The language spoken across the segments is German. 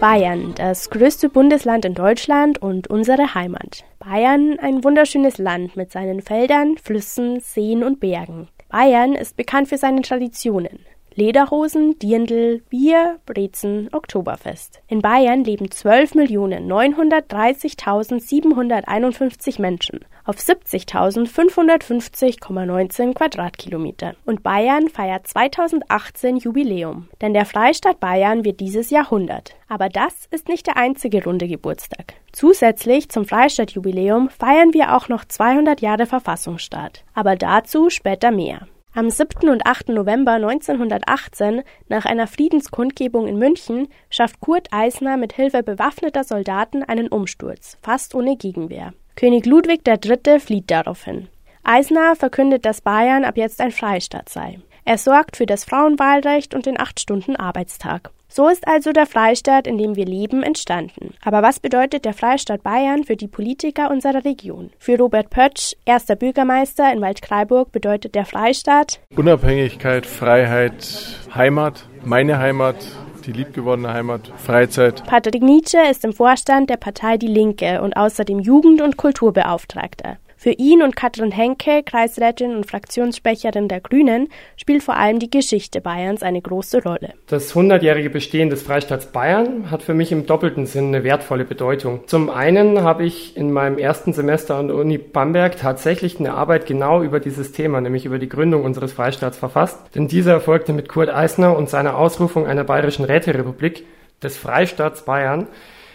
Bayern, das größte Bundesland in Deutschland und unsere Heimat. Bayern, ein wunderschönes Land mit seinen Feldern, Flüssen, Seen und Bergen. Bayern ist bekannt für seine Traditionen. Lederhosen, Dirndl, Bier, Brezen, Oktoberfest. In Bayern leben 12.930.751 Menschen auf 70.550,19 Quadratkilometer. Und Bayern feiert 2018 Jubiläum, denn der Freistaat Bayern wird dieses Jahr 100. Aber das ist nicht der einzige runde Geburtstag. Zusätzlich zum Freistaatjubiläum feiern wir auch noch 200 Jahre Verfassungsstaat. Aber dazu später mehr. Am 7. und 8. November 1918, nach einer Friedenskundgebung in München, schafft Kurt Eisner mit Hilfe bewaffneter Soldaten einen Umsturz, fast ohne Gegenwehr. König Ludwig III. flieht daraufhin. Eisner verkündet, dass Bayern ab jetzt ein Freistaat sei. Er sorgt für das Frauenwahlrecht und den 8-Stunden-Arbeitstag. So ist also der Freistaat, in dem wir leben, entstanden. Aber was bedeutet der Freistaat Bayern für die Politiker unserer Region? Für Robert Pötsch, erster Bürgermeister in Waldkraiburg, bedeutet der Freistaat Unabhängigkeit, Freiheit, Heimat, meine Heimat, die liebgewordene Heimat, Freizeit. Patrick Nietzsche ist im Vorstand der Partei Die Linke und außerdem Jugend- und Kulturbeauftragter. Für ihn und Katrin Henke, Kreisrätin und Fraktionssprecherin der Grünen, spielt vor allem die Geschichte Bayerns eine große Rolle. Das 100-jährige Bestehen des Freistaats Bayern hat für mich im doppelten Sinn eine wertvolle Bedeutung. Zum einen habe ich in meinem ersten Semester an der Uni Bamberg tatsächlich eine Arbeit genau über dieses Thema, nämlich über die Gründung unseres Freistaats verfasst. Denn dieser erfolgte mit Kurt Eisner und seiner Ausrufung einer bayerischen Räterepublik des Freistaats Bayern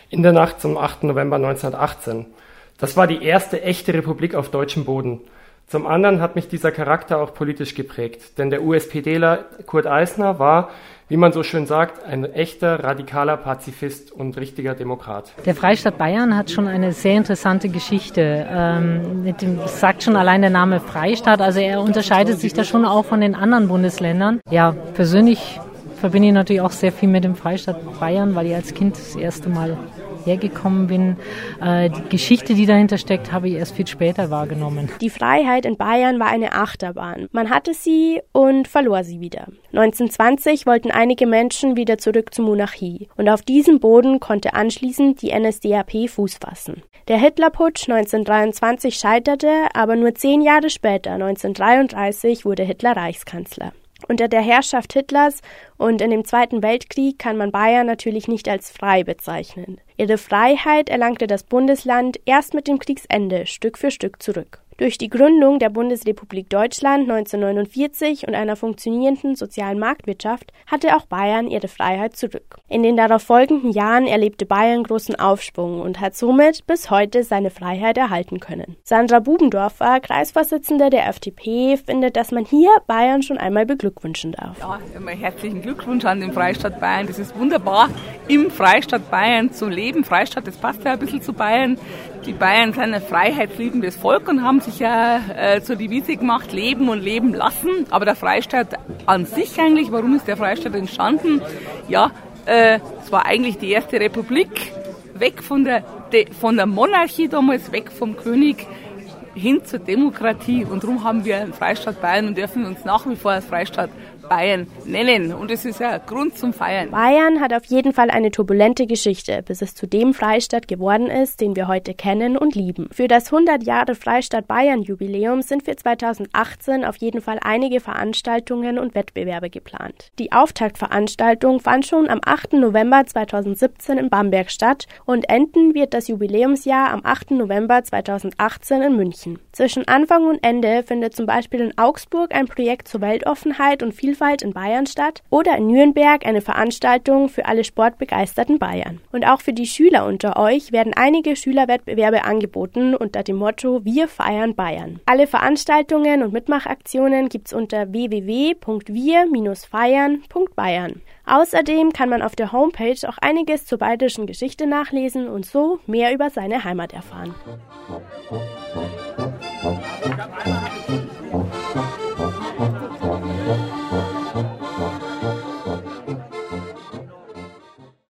in der Nacht zum 8. November 1918. Das war die erste echte Republik auf deutschem Boden. Zum anderen hat mich dieser Charakter auch politisch geprägt, denn der USPDler Kurt Eisner war, wie man so schön sagt, ein echter radikaler Pazifist und richtiger Demokrat. Der Freistaat Bayern hat schon eine sehr interessante Geschichte. Ähm, sagt schon allein der Name Freistaat, also er unterscheidet sich da schon auch von den anderen Bundesländern. Ja, persönlich verbinde ich natürlich auch sehr viel mit dem Freistaat Bayern, weil ich als Kind das erste Mal hergekommen bin. Äh, die Geschichte, die dahinter steckt, habe ich erst viel später wahrgenommen. Die Freiheit in Bayern war eine Achterbahn. Man hatte sie und verlor sie wieder. 1920 wollten einige Menschen wieder zurück zur Monarchie und auf diesem Boden konnte anschließend die NSDAP Fuß fassen. Der Hitlerputsch 1923 scheiterte, aber nur zehn Jahre später, 1933, wurde Hitler Reichskanzler. Unter der Herrschaft Hitlers und in dem Zweiten Weltkrieg kann man Bayern natürlich nicht als frei bezeichnen. Ihre Freiheit erlangte das Bundesland erst mit dem Kriegsende Stück für Stück zurück. Durch die Gründung der Bundesrepublik Deutschland 1949 und einer funktionierenden sozialen Marktwirtschaft hatte auch Bayern ihre Freiheit zurück. In den darauf folgenden Jahren erlebte Bayern großen Aufschwung und hat somit bis heute seine Freiheit erhalten können. Sandra Bubendorfer, Kreisvorsitzende der FDP, findet, dass man hier Bayern schon einmal beglückwünschen darf. Ja, immer herzlichen Glückwunsch an den Freistaat Bayern. Das ist wunderbar, im Freistaat Bayern zu leben. Freistaat, das passt ja ein bisschen zu Bayern. Die Bayern sind ein freiheitsliebendes Volk und haben sich ja äh, zur Devise gemacht, leben und leben lassen. Aber der Freistaat an sich eigentlich, warum ist der Freistaat entstanden? Ja, äh, es war eigentlich die erste Republik, weg von der, de, von der Monarchie damals, weg vom König, hin zur Demokratie. Und darum haben wir einen Freistaat Bayern und dürfen uns nach wie vor als Freistaat Bayern nennen. Und es ist ja Grund zum Feiern. Bayern hat auf jeden Fall eine turbulente Geschichte, bis es zu dem Freistaat geworden ist, den wir heute kennen und lieben. Für das 100 Jahre Freistaat Bayern Jubiläum sind für 2018 auf jeden Fall einige Veranstaltungen und Wettbewerbe geplant. Die Auftaktveranstaltung fand schon am 8. November 2017 in Bamberg statt und enden wird das Jubiläumsjahr am 8. November 2018 in München. Zwischen Anfang und Ende findet zum Beispiel in Augsburg ein Projekt zur Weltoffenheit und Vielfalt Vielfalt in Bayern statt oder in Nürnberg eine Veranstaltung für alle sportbegeisterten Bayern. Und auch für die Schüler unter euch werden einige Schülerwettbewerbe angeboten unter dem Motto Wir feiern Bayern. Alle Veranstaltungen und Mitmachaktionen gibt's unter www.wir-feiern.bayern. Außerdem kann man auf der Homepage auch einiges zur bayerischen Geschichte nachlesen und so mehr über seine Heimat erfahren.